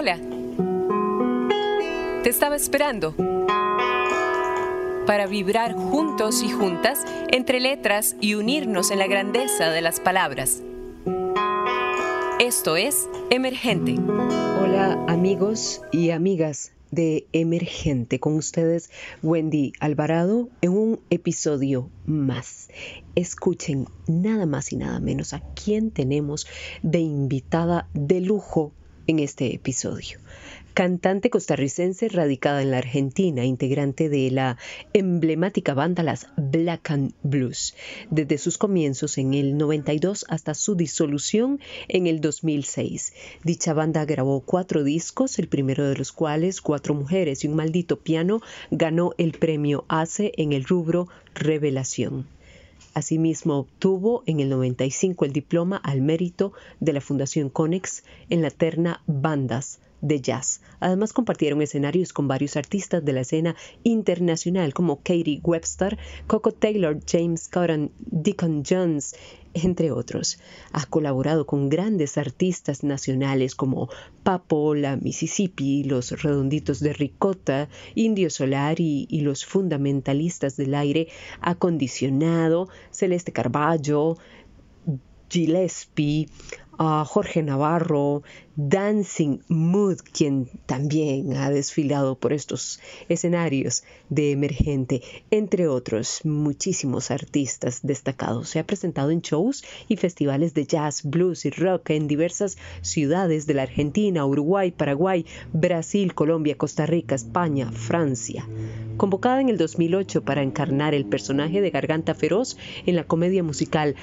Hola. Te estaba esperando para vibrar juntos y juntas entre letras y unirnos en la grandeza de las palabras. Esto es Emergente. Hola amigos y amigas de Emergente. Con ustedes Wendy Alvarado en un episodio más. Escuchen nada más y nada menos a quién tenemos de invitada de lujo en este episodio cantante costarricense radicada en la Argentina, integrante de la emblemática banda Las Black and Blues, desde sus comienzos en el 92 hasta su disolución en el 2006. Dicha banda grabó cuatro discos, el primero de los cuales, Cuatro Mujeres y un Maldito Piano, ganó el premio ACE en el rubro Revelación. Asimismo, obtuvo en el 95 el diploma al mérito de la Fundación Conex en la terna Bandas de jazz. Además compartieron escenarios con varios artistas de la escena internacional como Katie Webster, Coco Taylor, James Cotton, Deacon Jones, entre otros. Ha colaborado con grandes artistas nacionales como Papola, Mississippi, Los Redonditos de Ricota, Indio Solari y los fundamentalistas del aire acondicionado, Celeste Carballo, Gillespie, a Jorge Navarro, Dancing Mood, quien también ha desfilado por estos escenarios de emergente, entre otros muchísimos artistas destacados. Se ha presentado en shows y festivales de jazz, blues y rock en diversas ciudades de la Argentina, Uruguay, Paraguay, Brasil, Colombia, Costa Rica, España, Francia. Convocada en el 2008 para encarnar el personaje de Garganta Feroz en la comedia musical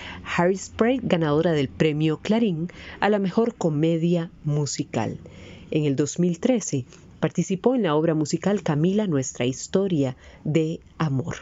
Spray, ganadora del premio Clarín, a la mejor comedia musical. En el 2013 participó en la obra musical Camila Nuestra Historia de Amor.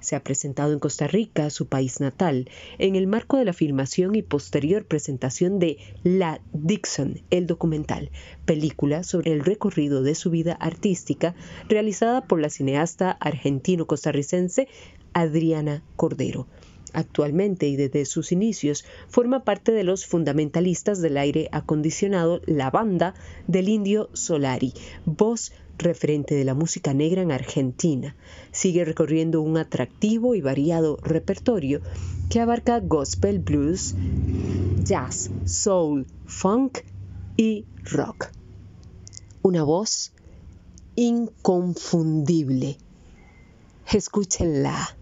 Se ha presentado en Costa Rica, su país natal, en el marco de la filmación y posterior presentación de La Dixon, el documental, película sobre el recorrido de su vida artística realizada por la cineasta argentino-costarricense Adriana Cordero. Actualmente y desde sus inicios forma parte de los fundamentalistas del aire acondicionado La Banda del Indio Solari, voz referente de la música negra en Argentina. Sigue recorriendo un atractivo y variado repertorio que abarca gospel, blues, jazz, soul, funk y rock. Una voz inconfundible. Escúchenla.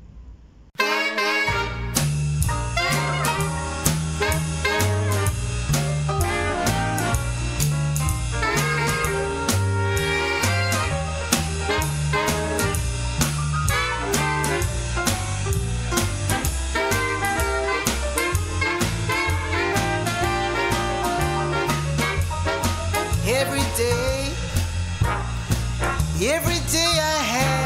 I had.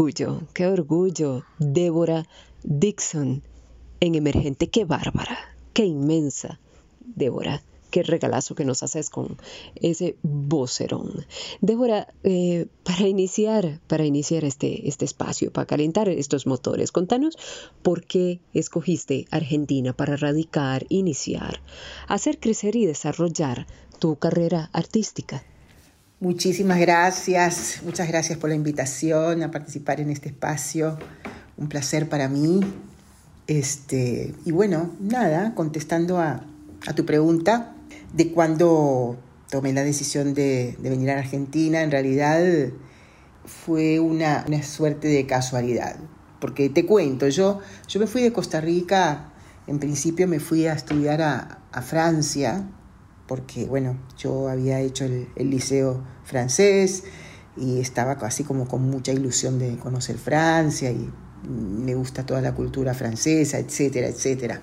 Orgullo, qué orgullo. Débora Dixon en Emergente, qué bárbara, qué inmensa. Débora, qué regalazo que nos haces con ese vocerón. Débora, eh, para iniciar, para iniciar este, este espacio, para calentar estos motores, contanos por qué escogiste Argentina para radicar, iniciar, hacer crecer y desarrollar tu carrera artística. Muchísimas gracias, muchas gracias por la invitación a participar en este espacio. Un placer para mí. Este, y bueno, nada, contestando a, tu pregunta de cuándo tomé la decisión de, venir a Argentina, en realidad fue una, suerte de casualidad. Porque te cuento, yo, yo me fui de Costa Rica, en principio me fui a estudiar a, a Francia, porque bueno, yo había hecho el, liceo francés y estaba así como con mucha ilusión de conocer Francia y me gusta toda la cultura francesa, etcétera, etcétera.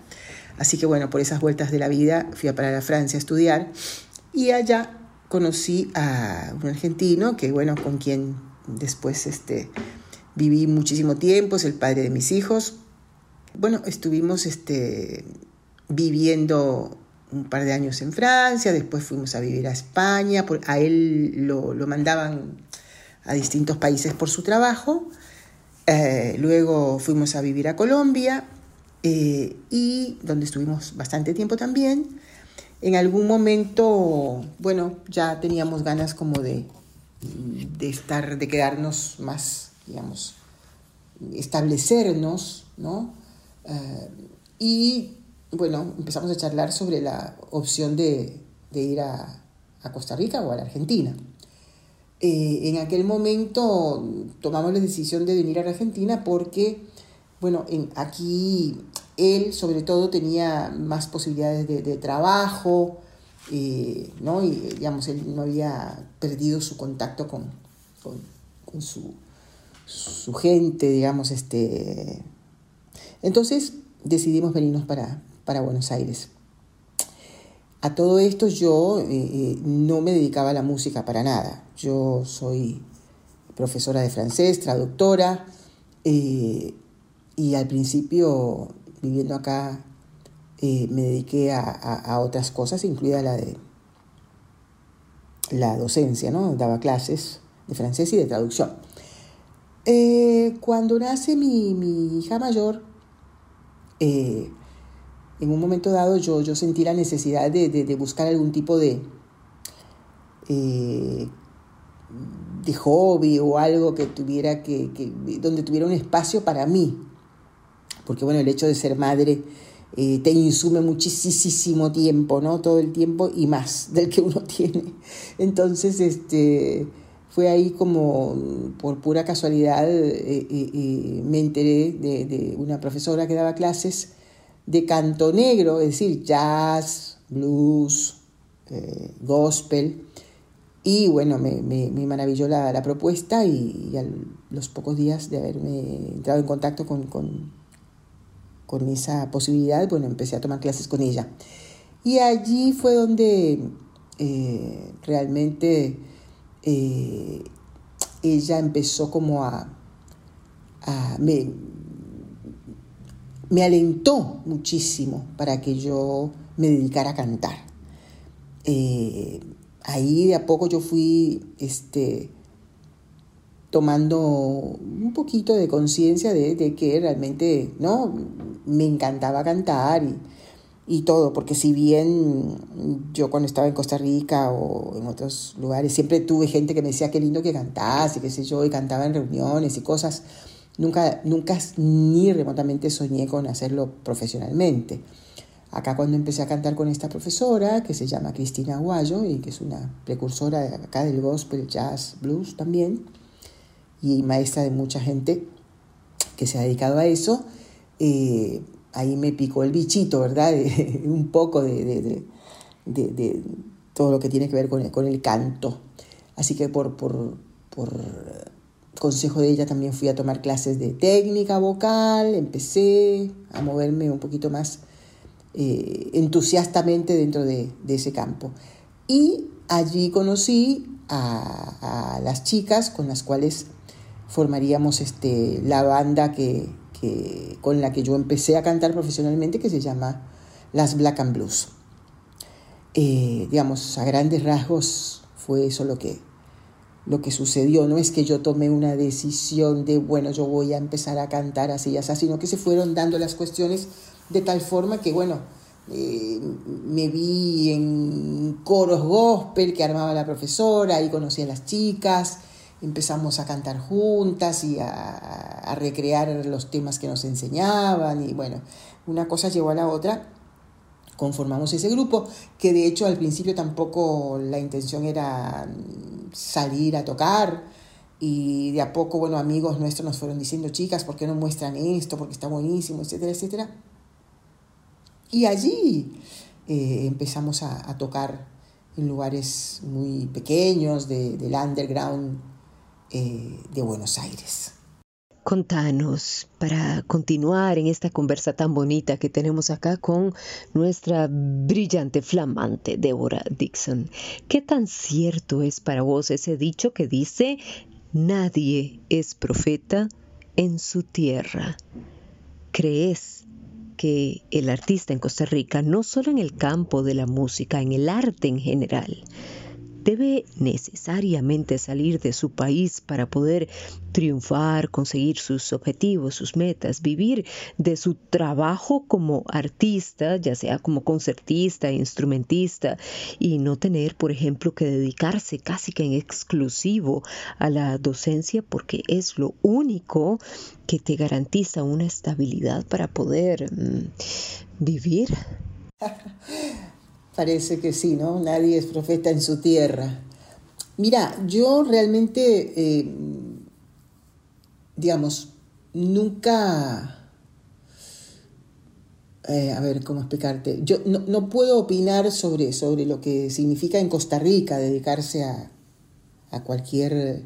Así que bueno, por esas vueltas de la vida fui a parar a Francia a estudiar y allá conocí a un argentino que bueno, con quien después este, viví muchísimo tiempo, es el padre de mis hijos. Bueno, estuvimos este, viviendo un par de años en Francia, después fuimos a vivir a España, a él lo, mandaban a distintos países por su trabajo, eh, luego fuimos a vivir a Colombia eh, y donde estuvimos bastante tiempo también. En algún momento, bueno, ya teníamos ganas como de, de estar, de quedarnos más, digamos, establecernos, ¿no? Eh, y bueno, empezamos a charlar sobre la opción de, ir a, Costa Rica o a la Argentina. Eh, en aquel momento tomamos la decisión de venir a la Argentina porque, bueno, aquí él sobre todo tenía más posibilidades de, trabajo, eh, ¿no? Y digamos, él no había perdido su contacto con, su, su, gente, digamos, este... Entonces decidimos venirnos para, para Buenos Aires. A todo esto yo eh, eh, no me dedicaba a la música para nada. Yo soy profesora de francés, traductora, eh, y al principio, viviendo acá, me dediqué a, otras cosas, incluida la de la docencia, ¿no? Daba clases de francés y de traducción. cuando nace mi, mi hija mayor, en un momento dado yo, yo sentí la necesidad de, buscar algún tipo de, eh, de hobby o algo que tuviera que, donde tuviera un espacio para mí. Porque bueno, el hecho de ser madre eh, te insume muchísimo tiempo, ¿no? Todo el tiempo y más del que uno tiene. Entonces, este, fue ahí como por pura casualidad eh, me enteré de, de, una profesora que daba clases de canto negro, es decir, jazz, blues, eh, gospel. Y bueno, me, maravilló la, propuesta y, a los pocos días de haberme entrado en contacto con, con, esa posibilidad, bueno, empecé a tomar clases con ella. Y allí fue donde eh, realmente eh, ella empezó como a, a me alentó muchísimo para que yo me dedicara a cantar. Eh, ahí de a poco yo fui este, tomando un poquito de conciencia de, de, que realmente no me encantaba cantar y, y todo, porque si bien yo cuando estaba en Costa Rica o en otros lugares siempre tuve gente que me decía qué lindo que cantás y qué sé yo, y cantaba en reuniones y cosas, nunca, nunca ni remotamente soñé con hacerlo profesionalmente. Acá cuando empecé a cantar con esta profesora, que se llama Cristina Aguayo y que es una precursora de acá del gospel, jazz, blues también, y maestra de mucha gente que se ha dedicado a eso, eh, ahí me picó el bichito, ¿verdad? un poco de, todo lo que tiene que ver con el, con el canto. Así que por, por, consejo de ella también fui a tomar clases de técnica vocal, empecé a moverme un poquito más eh, entusiastamente dentro de, ese campo. Y allí conocí a, las chicas con las cuales formaríamos este, la banda que, con la que yo empecé a cantar profesionalmente, que se llama Las Black and Blues. Eh, digamos, a grandes rasgos fue eso lo que, lo que sucedió. No es que yo tomé una decisión de, bueno, yo voy a empezar a cantar así y así, sino que se fueron dando las cuestiones de tal forma que, bueno, eh, me vi en coros gospel que armaba la profesora, y conocí a las chicas, empezamos a cantar juntas y a, recrear los temas que nos enseñaban y bueno, una cosa llevó a la otra, conformamos ese grupo, que de hecho al principio tampoco la intención era salir a tocar y de a poco, bueno, amigos nuestros nos fueron diciendo, chicas, ¿por qué no muestran esto? Porque está buenísimo, etcétera, etcétera. Y allí eh, empezamos a, tocar en lugares muy pequeños de, del underground eh, de Buenos Aires. Contanos, para continuar en esta conversa tan bonita que tenemos acá con nuestra brillante, flamante Débora Dixon, ¿qué tan cierto es para vos ese dicho que dice, nadie es profeta en su tierra? ¿Crees que el artista en Costa Rica, no solo en el campo de la música, en el arte en general, debe necesariamente salir de su país para poder triunfar, conseguir sus objetivos, sus metas, vivir de su trabajo como artista, ya sea como concertista, instrumentista, y no tener, por ejemplo, que dedicarse casi que en exclusivo a la docencia porque es lo único que te garantiza una estabilidad para poder mm, vivir. Parece que sí, ¿no? Nadie es profeta en su tierra. Mira, yo realmente, eh, digamos, nunca... Eh, a ver, ¿cómo explicarte? Yo no, puedo opinar sobre, sobre lo que significa en Costa Rica dedicarse a, cualquier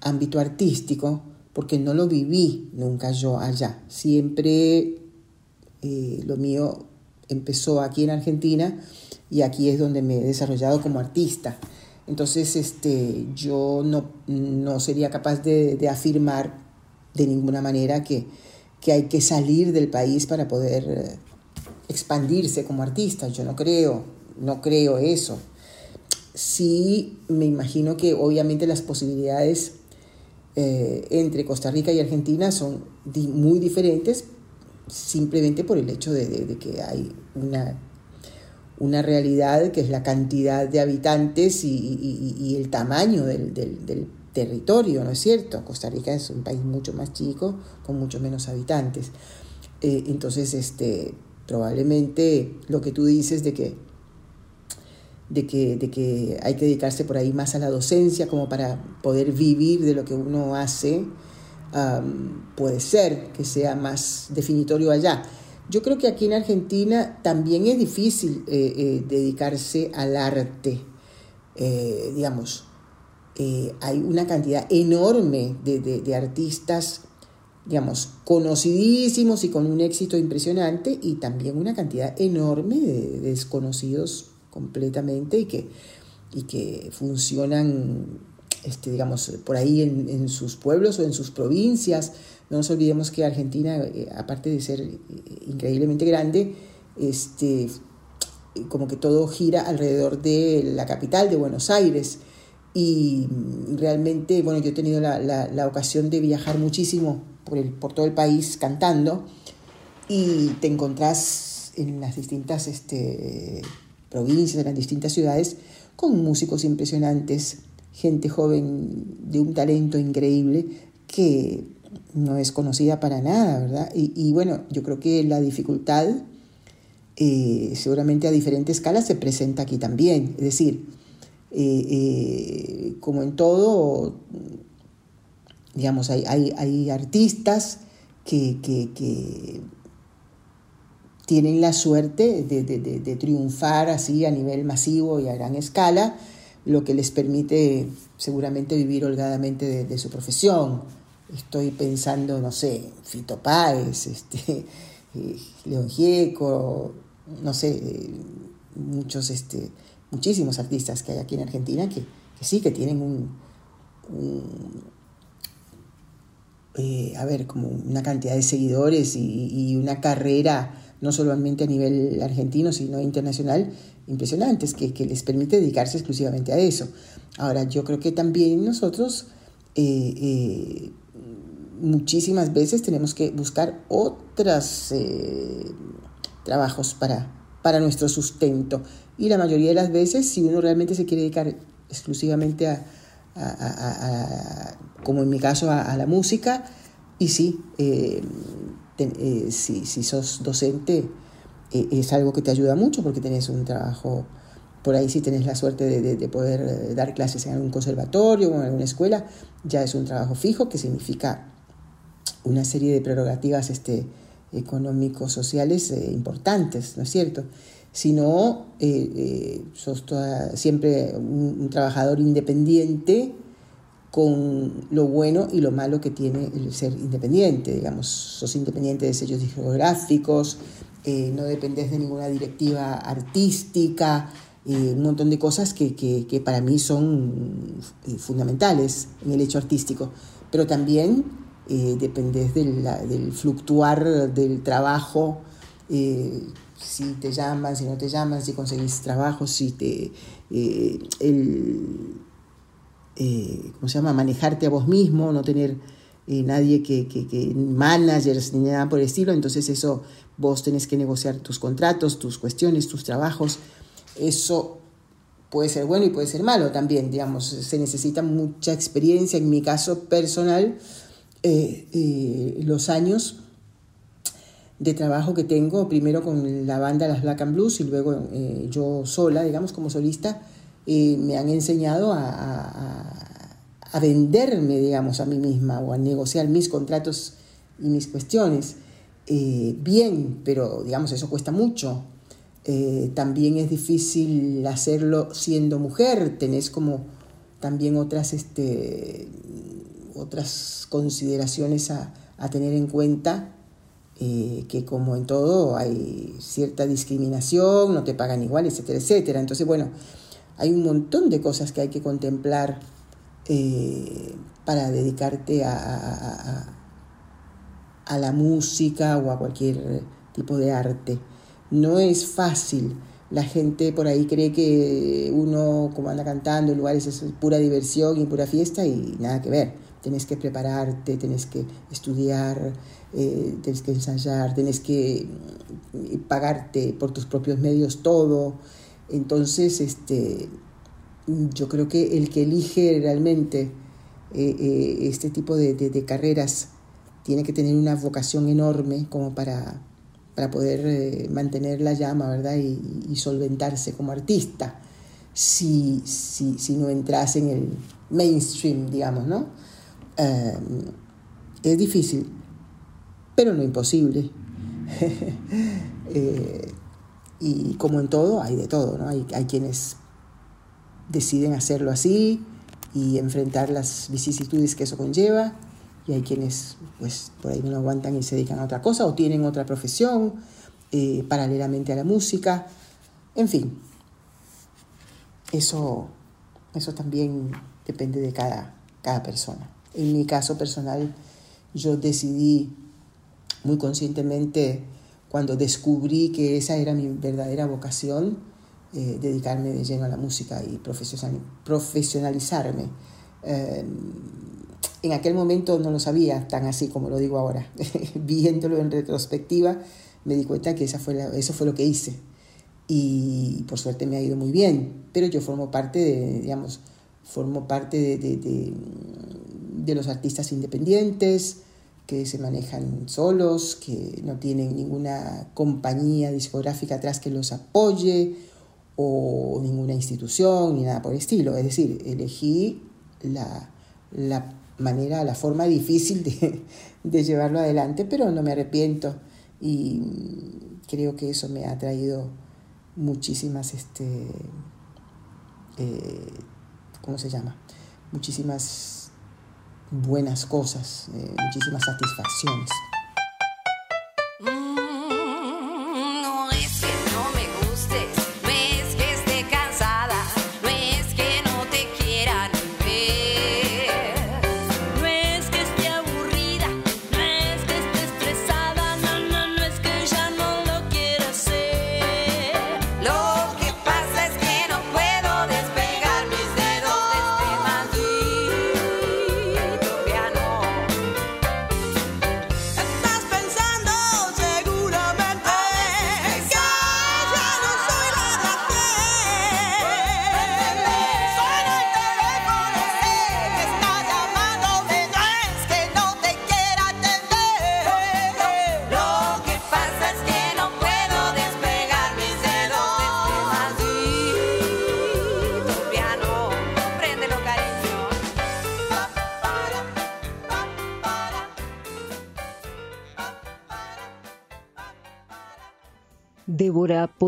ámbito artístico, porque no lo viví nunca yo allá. Siempre eh, lo mío empezó aquí en Argentina y aquí es donde me he desarrollado como artista. Entonces, este, yo no, no sería capaz de, afirmar de ninguna manera que, que, hay que salir del país para poder eh, expandirse como artista. Yo no creo, no creo eso. Sí, me imagino que obviamente las posibilidades eh, entre Costa Rica y Argentina son muy diferentes, simplemente por el hecho de, que hay una, una, realidad que es la cantidad de habitantes y, el tamaño del, territorio, ¿no es cierto? Costa Rica es un país mucho más chico, con mucho menos habitantes. Eh, entonces, este, probablemente lo que tú dices de que, de, que, de que hay que dedicarse por ahí más a la docencia como para poder vivir de lo que uno hace, puede ser que sea más definitorio allá. Yo creo que aquí en Argentina también es difícil eh, eh, dedicarse al arte, eh, digamos. hay una cantidad enorme de, artistas, digamos, conocidísimos y con un éxito impresionante y también una cantidad enorme de, desconocidos completamente y que, y que funcionan este, digamos, por ahí en, sus pueblos o en sus provincias. No nos olvidemos que Argentina, eh, aparte de ser eh, increíblemente grande, este, como que todo gira alrededor de la capital de Buenos Aires. y realmente, bueno, yo he tenido la, ocasión de viajar muchísimo por todo el país cantando y te encontrás en las distintas este, provincias, en las distintas ciudades, con músicos impresionantes, gente joven de un talento increíble que no es conocida para nada, ¿verdad? Y, bueno, yo creo que la dificultad eh, seguramente a diferentes escalas se presenta aquí también. Es decir, eh, eh, como en todo, digamos, hay, hay, artistas que, que, tienen la suerte de, de, de, triunfar así a nivel masivo y a gran escala, lo que les permite seguramente vivir holgadamente de, su profesión. Estoy pensando, no sé, Fito Páez, este, León Gieco, no sé, muchos, este, muchísimos artistas que hay aquí en Argentina que, sí, que tienen un, eh, a ver, como una cantidad de seguidores y, una carrera no solamente a nivel argentino, sino internacional, impresionantes, que, les permite dedicarse exclusivamente a eso. Ahora, yo creo que también nosotros eh, eh, muchísimas veces tenemos que buscar otras trabajos para, para nuestro sustento. Y la mayoría de las veces, si uno realmente se quiere dedicar exclusivamente a, como en mi caso, a, la música, y sí, eh, eh, si, si, sos docente, eh, es algo que te ayuda mucho porque tenés un trabajo, por ahí si tenés la suerte de, de, poder dar clases en algún conservatorio o en alguna escuela, ya es un trabajo fijo que significa una serie de prerrogativas este, económicos, sociales eh, importantes, ¿no es cierto? Si no, eh, eh, sos siempre un, trabajador independiente con lo bueno y lo malo que tiene el ser independiente, digamos, sos independiente de sellos discográficos, no dependes de ninguna directiva artística, un montón de cosas que, que, para mí son fundamentales en el hecho artístico, pero también eh, dependes del, fluctuar del trabajo, eh, si te llaman, si no te llaman, si conseguís trabajo, si te... Eh, el, ¿Cómo se llama? Manejarte a vos mismo, no tener nadie que, que, que, managers ni nada por el estilo, entonces eso vos tenés que negociar tus contratos, tus cuestiones, tus trabajos, eso puede ser bueno y puede ser malo también, digamos, se necesita mucha experiencia, en mi caso personal, eh, eh, los años de trabajo que tengo, primero con la banda Las Black and Blues y luego eh, yo sola, digamos, como solista, me han enseñado a, a, venderme, digamos, a mí misma o a negociar mis contratos y mis cuestiones. bien, pero digamos, eso cuesta mucho. también es difícil hacerlo siendo mujer, tenés como también otras este, otras consideraciones a, tener en cuenta, eh, que como en todo hay cierta discriminación, no te pagan igual, etcétera, etcétera. Entonces, bueno, hay un montón de cosas que hay que contemplar eh, para dedicarte a, la música o a cualquier tipo de arte. No es fácil. La gente por ahí cree que uno, como anda cantando en lugares, es pura diversión y pura fiesta y nada que ver tenés que prepararte, tenés que estudiar, eh, tenés que ensayar, tenés que mm, pagarte por tus propios medios todo. Entonces, este, yo creo que el que elige realmente eh, eh, este tipo de, carreras tiene que tener una vocación enorme como para, para poder mantener la llama, ¿verdad? Y, solventarse como artista si, si, si no entras en el mainstream, digamos, ¿no? Eh, es difícil, pero no imposible. Eh, y como en todo, hay de todo, ¿no? Hay, hay quienes deciden hacerlo así y enfrentar las vicisitudes que eso conlleva, y hay quienes pues por ahí no lo aguantan y se dedican a otra cosa o tienen otra profesión eh, paralelamente a la música. En fin, eso, eso también depende de cada, cada persona. En mi caso personal, yo decidí muy conscientemente cuando descubrí que esa era mi verdadera vocación, eh, dedicarme de lleno a la música y profesionalizarme. Em, en aquel momento no lo sabía tan así como lo digo ahora. Viéndolo en retrospectiva, me di cuenta que esa fue eso fue lo que hice. Y por suerte me ha ido muy bien. Pero yo formo parte de, digamos, formo parte de, de, de los artistas independientes que se manejan solos, que no tienen ninguna compañía discográfica atrás que los apoye o ninguna institución ni nada por el estilo. Es decir, elegí la, la manera, la forma difícil de, de, llevarlo adelante, pero no me arrepiento y creo que eso me ha traído muchísimas, este, eh, ¿cómo se llama? Muchísimas buenas cosas, eh, muchísimas satisfacciones.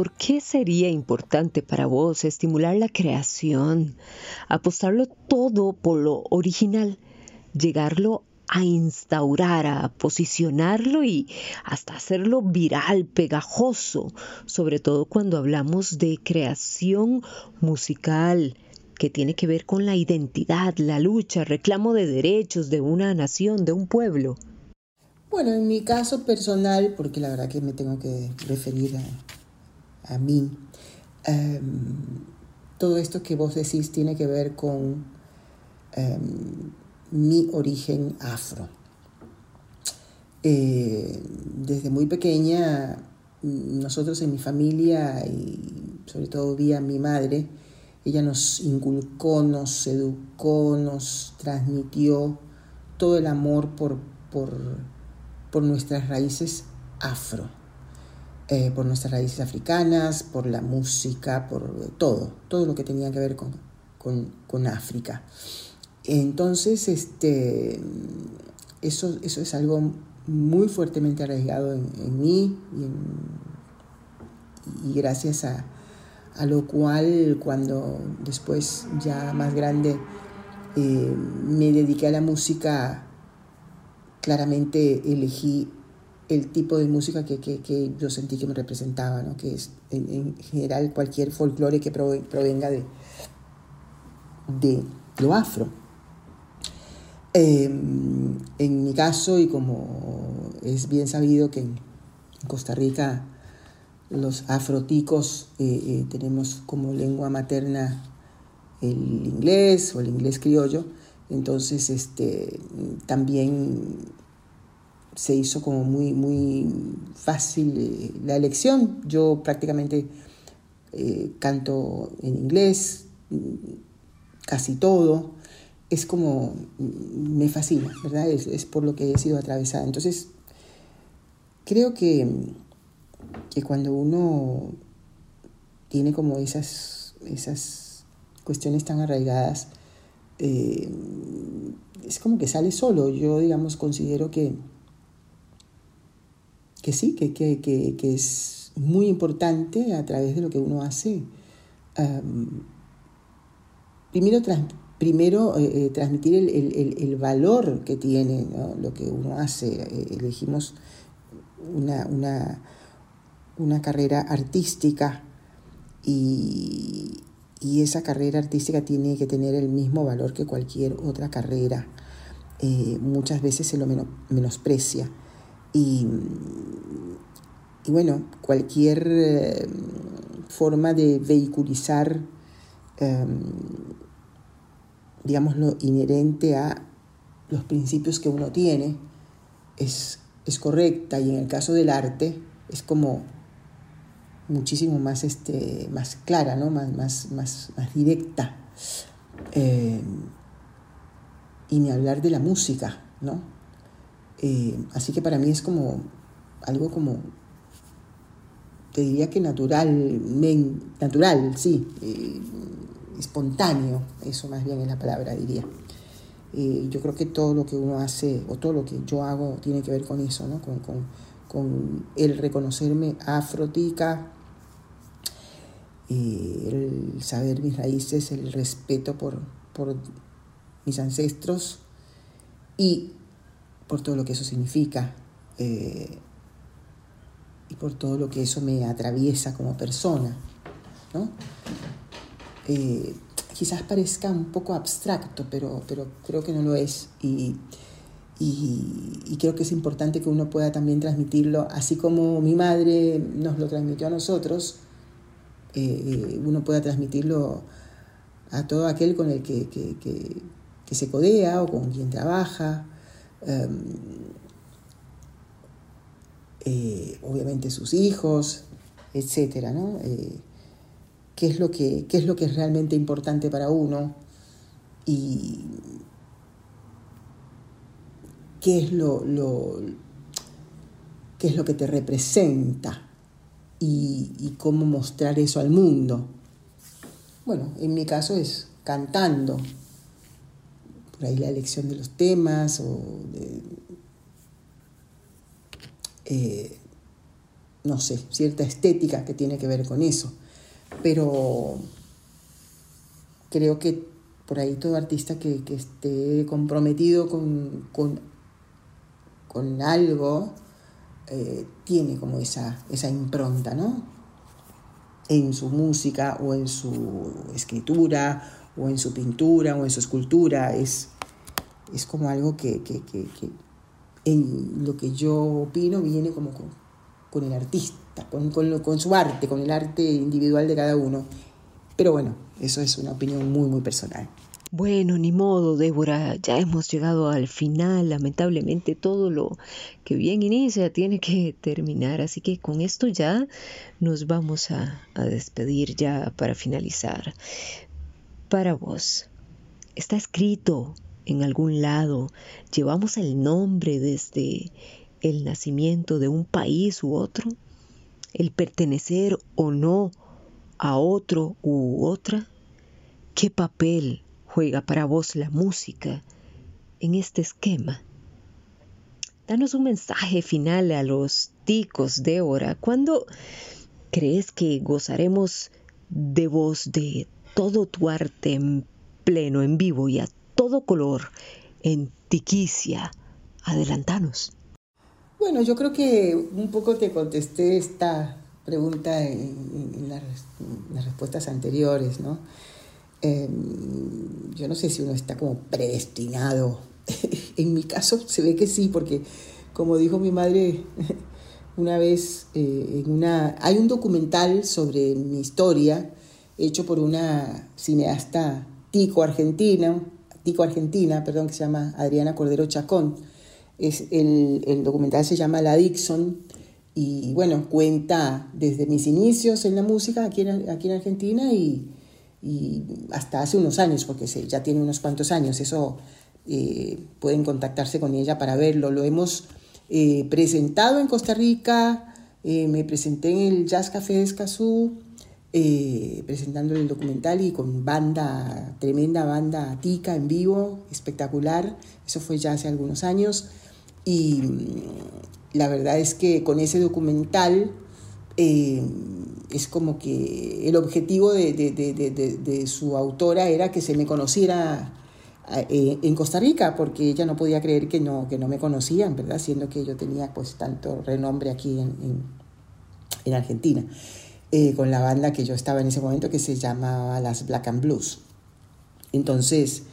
¿Por qué sería importante para vos estimular la creación, apostarlo todo por lo original, llegarlo a instaurar, a posicionarlo y hasta hacerlo viral, pegajoso, sobre todo cuando hablamos de creación musical, que tiene que ver con la identidad, la lucha, reclamo de derechos de una nación, de un pueblo? Bueno, en mi caso personal, porque la verdad que me tengo que referir a, mí, em, todo esto que vos decís tiene que ver con em, mi origen afro. Eh, desde muy pequeña, nosotros en mi familia y sobre todo vía mi madre, ella nos inculcó, nos educó, nos transmitió todo el amor por, por por nuestras raíces afro, eh, por nuestras raíces africanas, por la música, por todo, todo lo que tenía que ver con, con, África. Entonces, este, eso, eso es algo muy fuertemente arraigado en, mí y, gracias a, a, lo cual cuando después ya más grande eh, me dediqué a la música, claramente elegí el tipo de música que, que, yo sentí que me representaba, ¿no? que es en, general cualquier folclore que provenga de, de lo afro. Em, en mi caso, y como es bien sabido que en Costa Rica los afroticos eh, eh, tenemos como lengua materna el inglés o el inglés criollo, entonces, este, también se hizo como muy, muy fácil eh, la elección. Yo prácticamente eh, canto en inglés, casi todo. Es como, me fascina, ¿verdad? Es, por lo que he sido atravesada. Entonces, creo que, que cuando uno tiene como esas, esas cuestiones tan arraigadas, eh, es como que sale solo. Yo, digamos, considero que, que sí, que, que, que, es muy importante a través de lo que uno hace. primero, primero eh, eh, transmitir el, el, el, valor que tiene lo que uno hace. elegimos una, una, una carrera artística y, y esa carrera artística tiene que tener el mismo valor que cualquier otra carrera. Eh, muchas veces se lo menosprecia. Y, bueno, cualquier eh, forma de vehiculizar, em, digamos, lo inherente a los principios que uno tiene es, es correcta y en el caso del arte es como muchísimo más, este, más clara, ¿no? más, más, más, más directa. Eh, y ni hablar de la música, ¿no? Eh, así que para mí es como algo como, te diría que natural, natural, sí, eh, espontáneo, eso más bien es la palabra, diría. yo creo que todo lo que uno hace, o todo lo que yo hago, tiene que ver con eso, ¿no? Con, con, con el reconocerme afrotica, el saber mis raíces, el respeto por, mis ancestros y por todo lo que eso significa eh, y por todo lo que eso me atraviesa como persona. Eh, quizás parezca un poco abstracto, pero, pero creo que no lo es y, y creo que es importante que uno pueda también transmitirlo, así como mi madre nos lo transmitió a nosotros eh, uno pueda transmitirlo a todo aquel con el que, se codea o con quien trabaja. Em, eh, obviamente sus hijos, etcétera, ¿no? Eh, ¿qué, es lo que, es lo que es realmente importante para uno? Y qué es lo, qué es lo que te representa y, cómo mostrar eso al mundo. Bueno, en mi caso es cantando, por ahí la elección de los temas o eh, no sé, cierta estética que tiene que ver con eso. Pero creo que por ahí todo artista que, esté comprometido con, con, con algo, eh, tiene como esa, esa impronta, ¿no? En su música o en su escritura o en su pintura o en su escultura. Es, es como algo que, en lo que yo opino viene como con, el artista, con, con su arte, con el arte individual de cada uno. Pero bueno, eso es una opinión muy, muy personal. Bueno, ni modo, Débora, ya hemos llegado al final. Lamentablemente todo lo que bien inicia tiene que terminar, así que con esto ya nos vamos a, despedir ya para finalizar. Para vos, está escrito en algún lado, llevamos el nombre desde el nacimiento de un país u otro, el pertenecer o no a otro u otra. ¿Qué papel juega para vos la música en este esquema? Danos un mensaje final a los ticos, Débora. ¿Cuándo crees que gozaremos de vos, de todo tu arte en pleno, en vivo y a todo color, en tiquicia? Adelantanos. Bueno, yo creo que un poco te contesté esta pregunta en, las respuestas anteriores, ¿no? Em, yo no sé si uno está como predestinado. en mi caso se ve que sí, porque como dijo mi madre una vez, eh, en una, hay un documental sobre mi historia hecho por una cineasta tico argentina, tico argentina, perdón, que se llama Adriana Cordero Chacón. Es el, el documental se llama La Dixon y bueno, cuenta desde mis inicios en la música aquí en, aquí en Argentina y, y hasta hace unos años, porque ya tiene unos cuantos años, eso eh, pueden contactarse con ella para verlo. Lo hemos eh, presentado en Costa Rica, eh, me presenté en el Jazz Café de Escazú, presentando el documental y con banda, tremenda banda tica en vivo, espectacular, eso fue ya hace algunos años. Y mm, la verdad es que con ese documental es como que el objetivo de, su autora era que se me conociera eh, en Costa Rica, porque ella no podía creer que no, que no me conocían, ¿verdad? Siendo que yo tenía pues tanto renombre aquí en, Argentina, eh, con la banda que yo estaba en ese momento que se llamaba las Black and Blues. Entonces,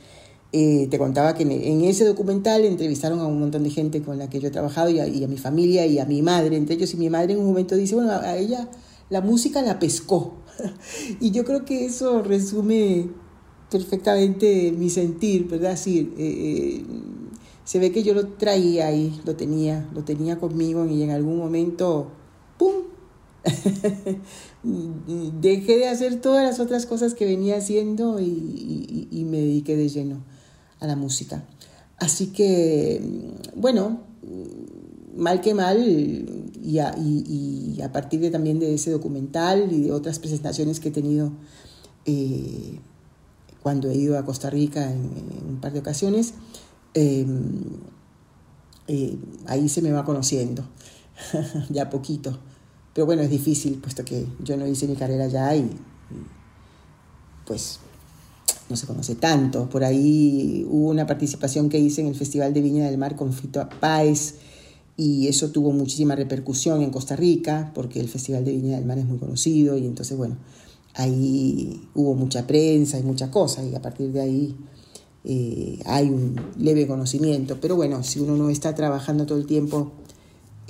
eh, te contaba que en ese documental entrevistaron a un montón de gente con la que yo he trabajado y a, mi familia y a mi madre, entre ellos, y mi madre en un momento dice, bueno, a ella la música la pescó. y yo creo que eso resume perfectamente mi sentir, ¿verdad? Sí, eh, eh, se ve que yo lo traía ahí, lo tenía, lo tenía conmigo y en algún momento, ¡pum! Dejé de hacer todas las otras cosas que venía haciendo y, me dediqué de lleno a la música. Así que, bueno, mal que mal, y a, partir de, también de ese documental y de otras presentaciones que he tenido eh, cuando he ido a Costa Rica en, un par de ocasiones, em, eh, ahí se me va conociendo, ya poquito. Pero bueno, es difícil, puesto que yo no hice mi carrera allá y, pues no se conoce tanto. Por ahí hubo una participación que hice en el Festival de Viña del Mar con Fito Páez y eso tuvo muchísima repercusión en Costa Rica porque el Festival de Viña del Mar es muy conocido y entonces bueno, ahí hubo mucha prensa y mucha cosa y a partir de ahí eh, hay un leve conocimiento. Pero bueno, si uno no está trabajando todo el tiempo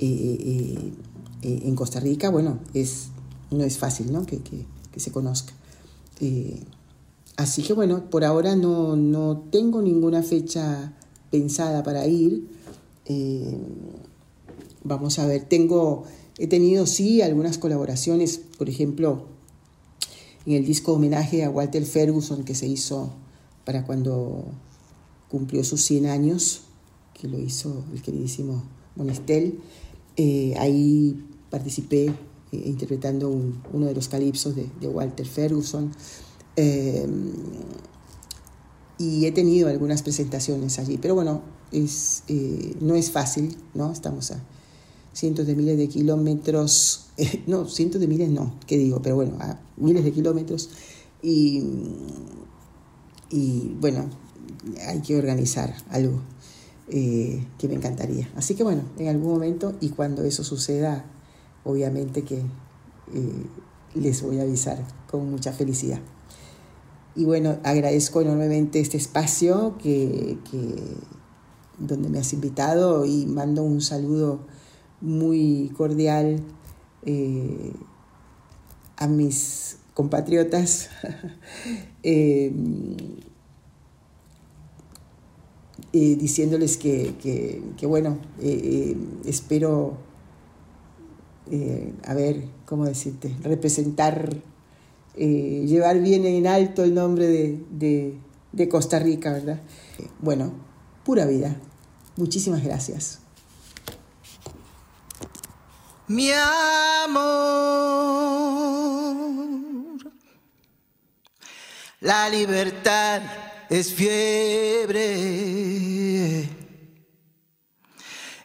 eh, eh, en Costa Rica, bueno, no es fácil ¿no? Que, se conozca. así que bueno, por ahora no, tengo ninguna fecha pensada para ir. vamos a ver, tengo, he tenido sí algunas colaboraciones, por ejemplo, en el disco homenaje a Walter Ferguson que se hizo para cuando cumplió sus 100 años, que lo hizo el queridísimo Monestel. Eh, ahí participé eh, interpretando uno de los calipsos de, Walter Ferguson. Eh, y he tenido algunas presentaciones allí, pero bueno, es, no es fácil, ¿no? Estamos a cientos de miles de kilómetros, no, cientos de miles no, ¿qué digo? Pero bueno, a miles de kilómetros y, y bueno, hay que organizar algo eh, que me encantaría. Así que bueno, en algún momento y cuando eso suceda, obviamente que eh, les voy a avisar con mucha felicidad. Y bueno, agradezco enormemente este espacio que, donde me has invitado y mando un saludo muy cordial eh, a mis compatriotas. diciéndoles que, bueno, eh, eh, espero, a ver, ¿cómo decirte? Representar, llevar bien en alto el nombre de, de Costa Rica, ¿verdad? Bueno, pura vida. Muchísimas gracias. Mi amor, la libertad es fiebre.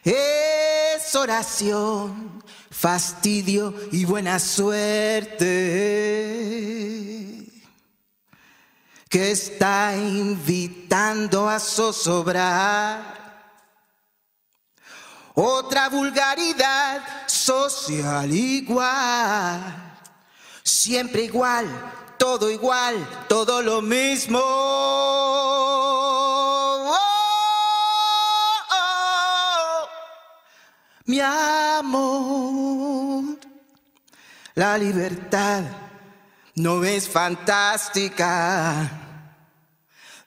Es oración, fastidio y buena suerte que está invitando a zozobrar otra vulgaridad social igual, siempre igual todo igual, todo lo mismo. Oh, oh, mi amor, la libertad no es fantástica,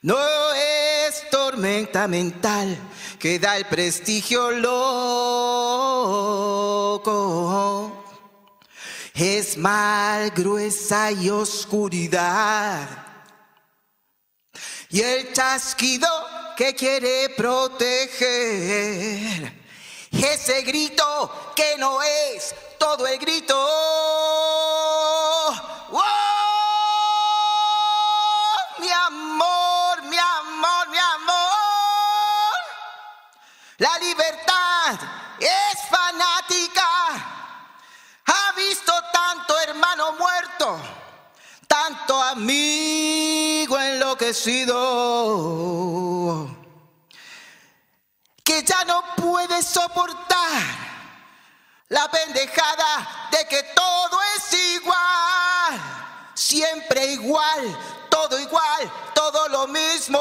no es tormenta mental que da el prestigio loco es mal, gruesa y oscuridad. Y el chasquido que quiere proteger, ese grito que no es todo el grito. ¡Oh! Mi amor, mi amor, mi amor. La amigo enloquecido, que ya no puede soportar la pendejada de que todo es igual, siempre igual, todo igual, todo lo mismo.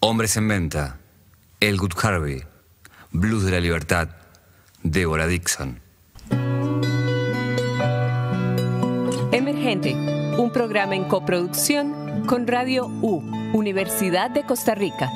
Hombres en Venta, Elgut Harvey, Blues de la Libertad, Débora Dixon. Emergente, un programa en coproducción con Radio U, Universidad de Costa Rica.